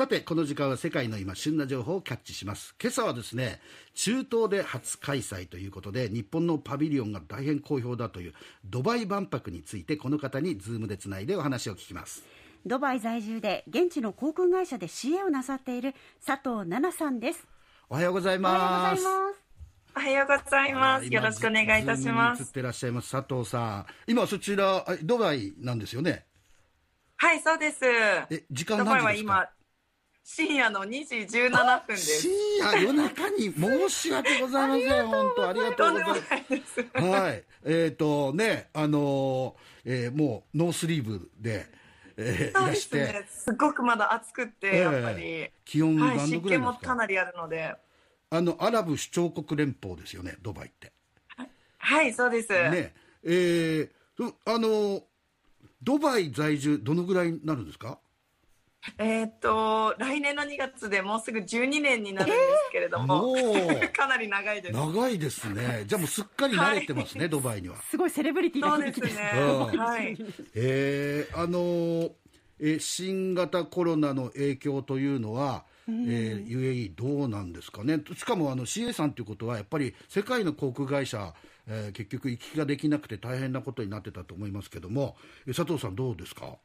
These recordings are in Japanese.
さてこの時間は世界の今旬な情報をキャッチします今朝はですね中東で初開催ということで日本のパビリオンが大変好評だというドバイ万博についてこの方にズームでつないでお話を聞きますドバイ在住で現地の航空会社で CA をなさっている佐藤奈々さんですおはようございますおはようございます。よろしくお願いいたします。映ってらっしゃいます佐藤さん。今そちらドバイなんですよね。はい、そうです。え、時間何時ですか？深夜の2時17分です。深夜夜中に申し訳ございません。本当ありがとうございます。はい。えっ、ー、とね、あのー、えー、もうノースリーブで、えー、いらして。ね、すごくまだ暑くて、やっぱり。気温何度ぐらいですか、はい、湿気もかなりあるので。あの、アラブ首長国連邦ですよね、ドバイって。はい、そうです。ね。えー、あの、ドバイ在住、どのぐらいになるんですか？えー、っと、来年の2月でもうすぐ12年になるんですけれども、えー、かなり長いです。長いですね。じゃあもうすっかり慣れてますね、はい、ドバイには。すごいセレブリティがそうですね。はい。えー、あのー、え新型コロナの影響というのは、えー、UAE どうなんですかね？しかもあの CA さんということはやっぱり世界の航空会社、えー、結局行き来ができなくて大変なことになってたと思いますけども、佐藤さんどうですか？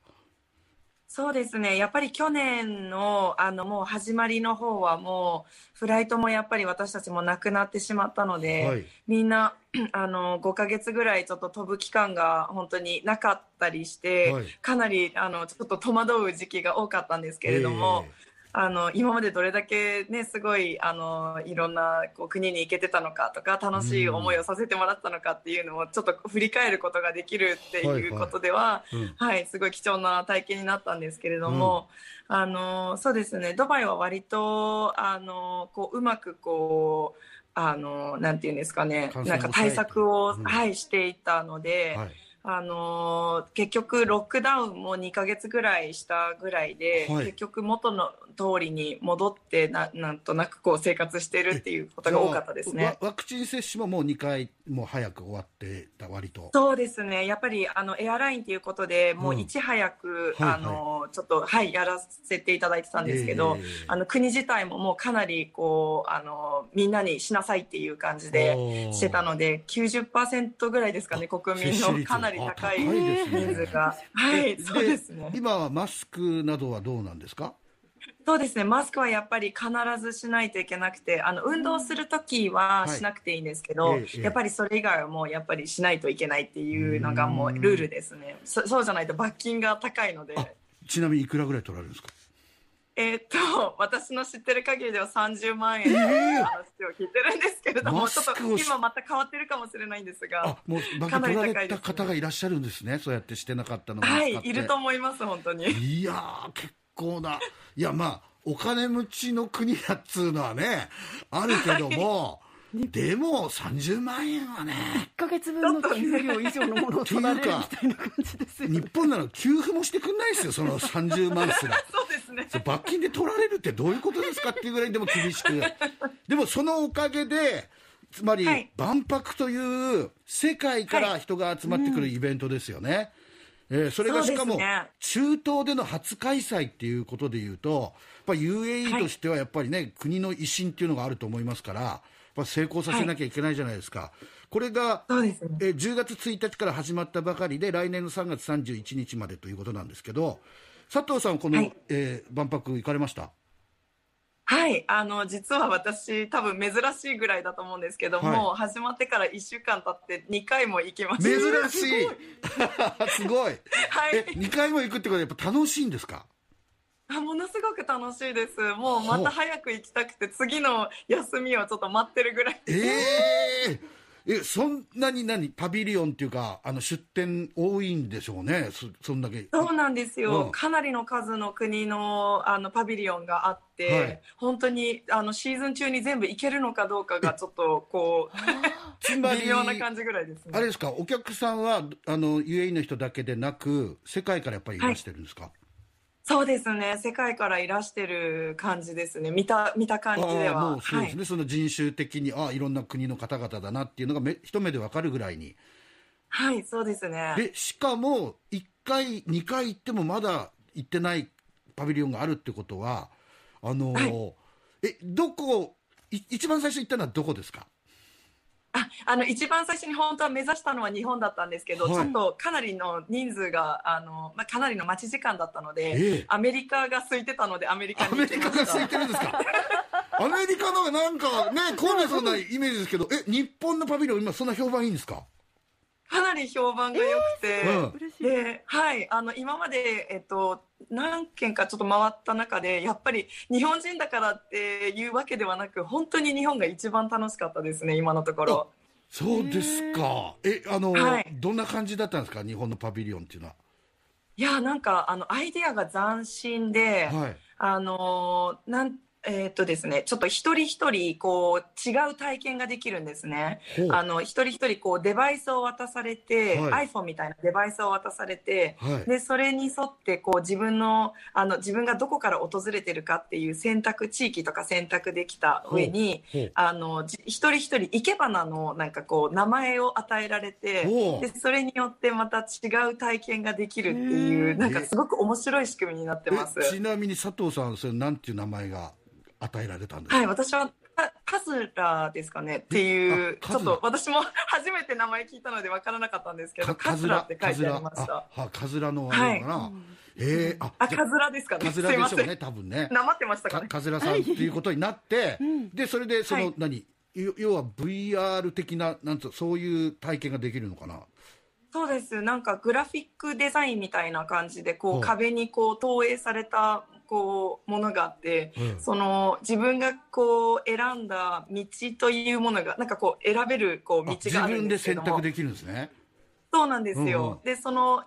そうですね。やっぱり去年の、あの、もう始まりの方はもう、フライトもやっぱり私たちもなくなってしまったので、はい、みんな、あの、5ヶ月ぐらいちょっと飛ぶ期間が本当になかったりして、はい、かなり、あの、ちょっと戸惑う時期が多かったんですけれども、えーあの今までどれだけねすごいあのいろんなこう国に行けてたのかとか楽しい思いをさせてもらったのかっていうのをちょっと振り返ることができるっていうことでは、はい、はいうん。はい、すごい貴重な体験になったんですけれども、うん、あのそうですねドバイは割とあのこううまくこうあのなんていうんですかねなんか対策を、うん、はい、していたので。はい。あの結局ロックダウンも2か月ぐらいしたぐらいで、はい、結局元の通りに戻ってななんとなくこう生活してるっていうことが多かったですね。ワクチン接種ももう2回もう早く終わってた割と。そうですね。やっぱりあのエアラインということでもういち早く、うん、あの、はい、ちょっとはいやらせていただいてたんですけど、えー、あの国自体ももうかなりこうあのみんなにしなさいっていう感じでしてたので90%ぐらいですかね国民のかなり高い人数が。はいそうですね。今はマスクなどはどうなんですか？そうですね、マスクはやっぱり必ずしないといけなくて、あの運動するときはしなくていいんですけど、はいやっぱりそれ以外はもうやっぱりしないといけないっていうのがもうルールですね。そそうじゃないと罰金が高いので。ちなみにいくらぐらい取られるんですか？えー、っと、私の知ってる限りでは30万円の話を聞いてるんですけれども、ちょっと今また変わってるかもしれないんですが、もう、かなり高いた方がいらっしゃるんですね、そうやってしてなかったのはい、いると思います、本当に。いやー、結構な。いや、まあ、お金持ちの国だっつうのはね、あるけども、でも30万円はね1か月分の給料以上のものを取られるみたいな感じですよ、ね、日本なら給付もしてくんないですよその30万すら。そうですね。罰金で取られるってどういうことですかっていうぐらいでも厳しく。でもそのおかげでつまり、万博という世界から人が集まってくるイベントですよね、はいえー、それがしかも中東での初開催っていうことでいうと、やっぱ UAE としてはやっぱりね、はい、国の威信っていうのがあると思いますから、やっぱ成功させなきゃいけないじゃないですか。はい、これが、ね、えー、10月1日から始まったばかりで、来年の3月31日までということなんですけど、佐藤さん、この、はい、えー、万博行かれました？はい、あの実は私多分珍しいぐらいだと思うんですけども、はい、始まってから1週間経って2回も行きました。珍しい。すごい。はい。2回も行くってことはやっぱ楽しいんですか？あものすごく楽しいです。もうまた早く行きたくて次の休みをちょっと待ってるぐらい。ええーえそんなに何？パビリオンっていうかあの出店多いんでしょうね。そそんだけ。そうなんですよ、うん、かなりの数の国のあのパビリオンがあって、はい、本当にあのシーズン中に全部行けるのかどうかがちょっとこうつまり微妙な感じぐらいですね。あれですか？お客さんはあの UAE の人だけでなく世界からやっぱりいらしてるんですか、はいそうですね。世界からいらしてる感じですね。見た、見た感じでは。もうそうですね。はい、その人種的に、ああ、いろんな国の方々だなっていうのがめ一目でわかるぐらいに。はい、そうですね。で、しかも、1回、2回行ってもまだ行ってないパビリオンがあるってことは、あのーはい、えどこ一番最初行ったのはどこですか？ああの一番最初に本当は目指したのは日本だったんですけど、はい、ちょっとかなりの人数があの、まあ、かなりの待ち時間だったので、えー、アメリカが空いてたのでアメリカにアメリカが空いてるんですか？アメリカのなんかねこんなそんなイメージですけどえ日本のパビリオン今そんな評判いいんですか？かなり評判が良くて、えー、で、はい、あの今まで、えっと、何件かちょっと回った中でやっぱり日本人だからっていうわけではなく本当に日本が一番楽しかったですね今のところ。そうですか。えあの、はい、どんな感じだったんですか？日本のパビリオンっていうのは。いやなんかあのアイディアが斬新で、はい、あのなんえー、っとですね、ちょっと一人一人こう違う体験ができるんですね。あの一人一人こうデバイスを渡されて、はい、iPhone みたいなデバイスを渡されて、はい、でそれに沿ってこう自分のあの自分がどこから訪れてるかっていう選択地域とか選択できた上に、あの一人一人生け花のなんかこう名前を与えられて、でそれによってまた違う体験ができるっていうなんかすごく面白い仕組みになってます。ちなみに佐藤さんそれなんていう名前が？与えられたんですはい、私はカズラですかねっていう、ちょっと私も初めて名前聞いたので分からなかったんですけど、カズラって書いてありました。はカズラのあれかな？はい、えー、あ、あ、カズラですかね。カズラでしょうね、多分ね。なまってましたかね。カズラさんっていうことになって、で、それで、その、何、要は VR 的な、なんつう、そういう体験ができるのかな？そうです。なんかグラフィックデザインみたいな感じで、こう壁にこう投影されたこうものがあって、うん、その自分がこう選んだ道というものがなんかこう選べるこう道があるんですけども。自分で選択できるんですね。そうなんですよ、うんうん、でその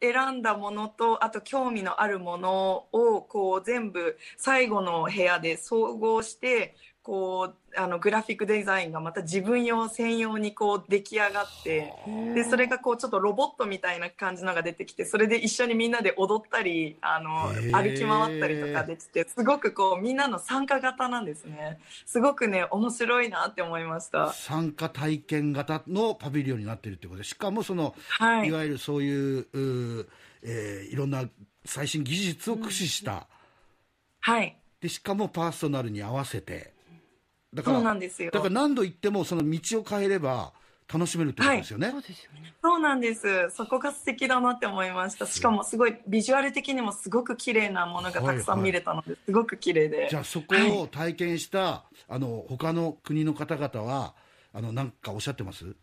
選んだものとあと興味のあるものをこう全部最後の部屋で総合してこうあのグラフィックデザインがまた自分用専用にこう出来上がってでそれがこうちょっとロボットみたいな感じのが出てきてそれで一緒にみんなで踊ったりあの歩き回ったりとかできてすごくこうみんなの参加型なんですね。すごくね面白いなって思いました。参加体験型のパビリオンになっているってことでしかもその、はい、いわゆるそういうう、えー、いろんな最新技術を駆使した、うん、はい。でしかもパーソナルに合わせてだからそうなんですよ。だから何度行ってもその道を変えれば楽しめるってことですよね、はい、そうですよね。そうなんです。そこが素敵だなって思いました。しかもすごいビジュアル的にもすごく綺麗なものがたくさん見れたので、はいはい、すごく綺麗で。じゃあそこを体験した、はい、あの他の国の方々はあのなんかおっしゃってます？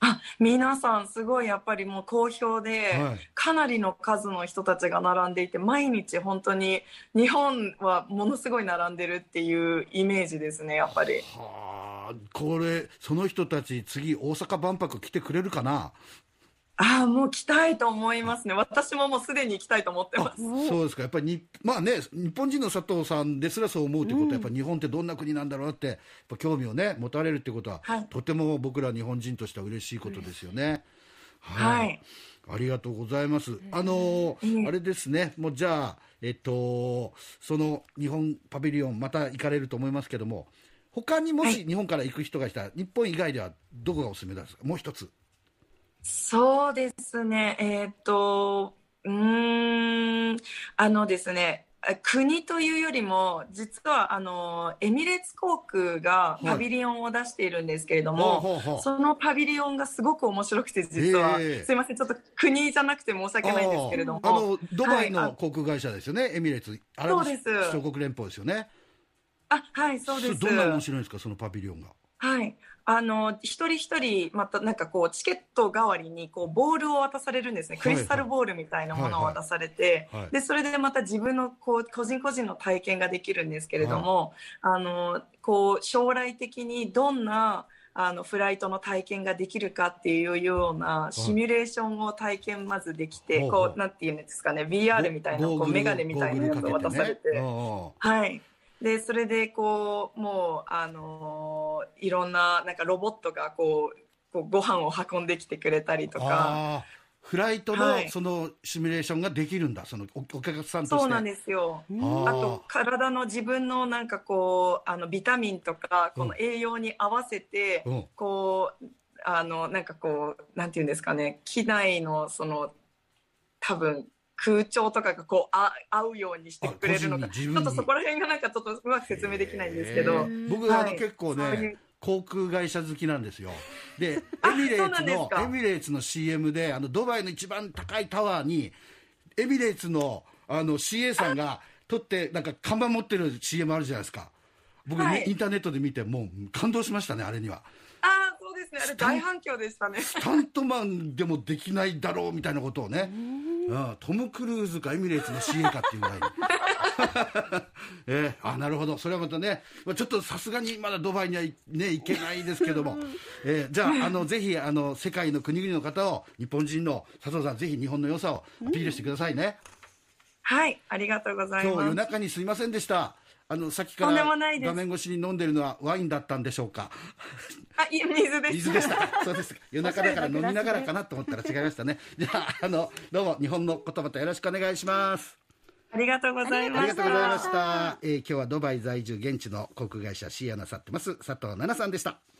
あ皆さんすごいやっぱりもう好評で、はい、かなりの数の人たちが並んでいて毎日本当に日本はものすごい並んでるっていうイメージですねやっぱり。はあこれその人たち次大阪万博来てくれるかな？ああ、もう来たいと思いますね。私ももうすでに行きたいと思ってます。そうですか。やっぱりに、まあね、日本人の佐藤さんですらそう思うということは、やっぱ日本ってどんな国なんだろうなって、やっぱ興味をね、持たれるってことは、はい、とても僕ら日本人としては嬉しいことですよね。はい。ありがとうございます。あのー、あれですね、もうじゃあ、えっと、その日本パビリオン、また行かれると思いますけども、他にもし日本から行く人がいたら、はい、日本以外ではどこがおすすめですか？もう一つ。そうですね。えっ、と、うん、あのですね、国というよりも、実はあのエミレーツ航空がパビリオンを出しているんですけれども、はい、そのパビリオンがすごく面白くて、実は、えー、すいません、ちょっと国じゃなくて申し訳ないんですけれども、あのドバイの航空会社ですよね、はい、エミレーツ、あれも首長国連邦ですよね。あはいそうです。どんな面白いんですか、そのパビリオンが？はいあの一人一人またなんかこうチケット代わりにこうボールを渡されるんですね、クリスタルボールみたいなものを渡されて、でそれでまた自分のこう個人個人の体験ができるんですけれども、あのこう将来的にどんなあのフライトの体験ができるかっていうようなシミュレーションを体験まずできて、こうなんていうんですかね VR みたいなこう眼鏡みたいなやつを渡されて、はいでそれでこうもうあのー、いろんななんかロボットがこうこうご飯を運んできてくれたりとか。フライトのそのシミュレーションができるんだ、はい、そのお客さんとそうなんですよ。あと体の自分のなんかこうあのビタミンとかこの栄養に合わせて、うん、こうあのなんかこうなんていうんですかね機内のその多分空調とかがこうあ合うようにしてくれるのか。ちょっとそこら辺がなんかちょっとうまく説明できないんですけど。僕、はい、あの結構ね航空会社好きなんですよ。でエミレーツのエミレーツの CM であのドバイの一番高いタワーにエミレーツのあの CA さんが撮ってなんか看板持ってる CM あるじゃないですか。僕、はい、インターネットで見てもう感動しましたねあれには。ああそうですね。あれ大反響でしたね。スタントマンでもできないだろうみたいなことをねあトム・クルーズかエミレーツの CA かっていうぐらい。えー、あなるほど。それはまたねちょっとさすがにまだドバイには、ね、行けないですけども、えー、じゃああのぜひあの世界の国々の方を日本人の佐藤さんぜひ日本の良さをアピールしてくださいね、はいありがとうございます。今日夜中にすいませんでしたあのさっきから画面越しに飲んでるのはワインだったんでしょうか？あ、い水です。水でした。そうです。夜中だから飲みながらかなと思ったら違いましたね。じゃあ、あの、どうも日本の言葉とよろしくお願いします。ありがとうございました。ありがとうございました。えー、今日はドバイ在住現地の航空会社シーアなさってます佐藤奈々さんでした。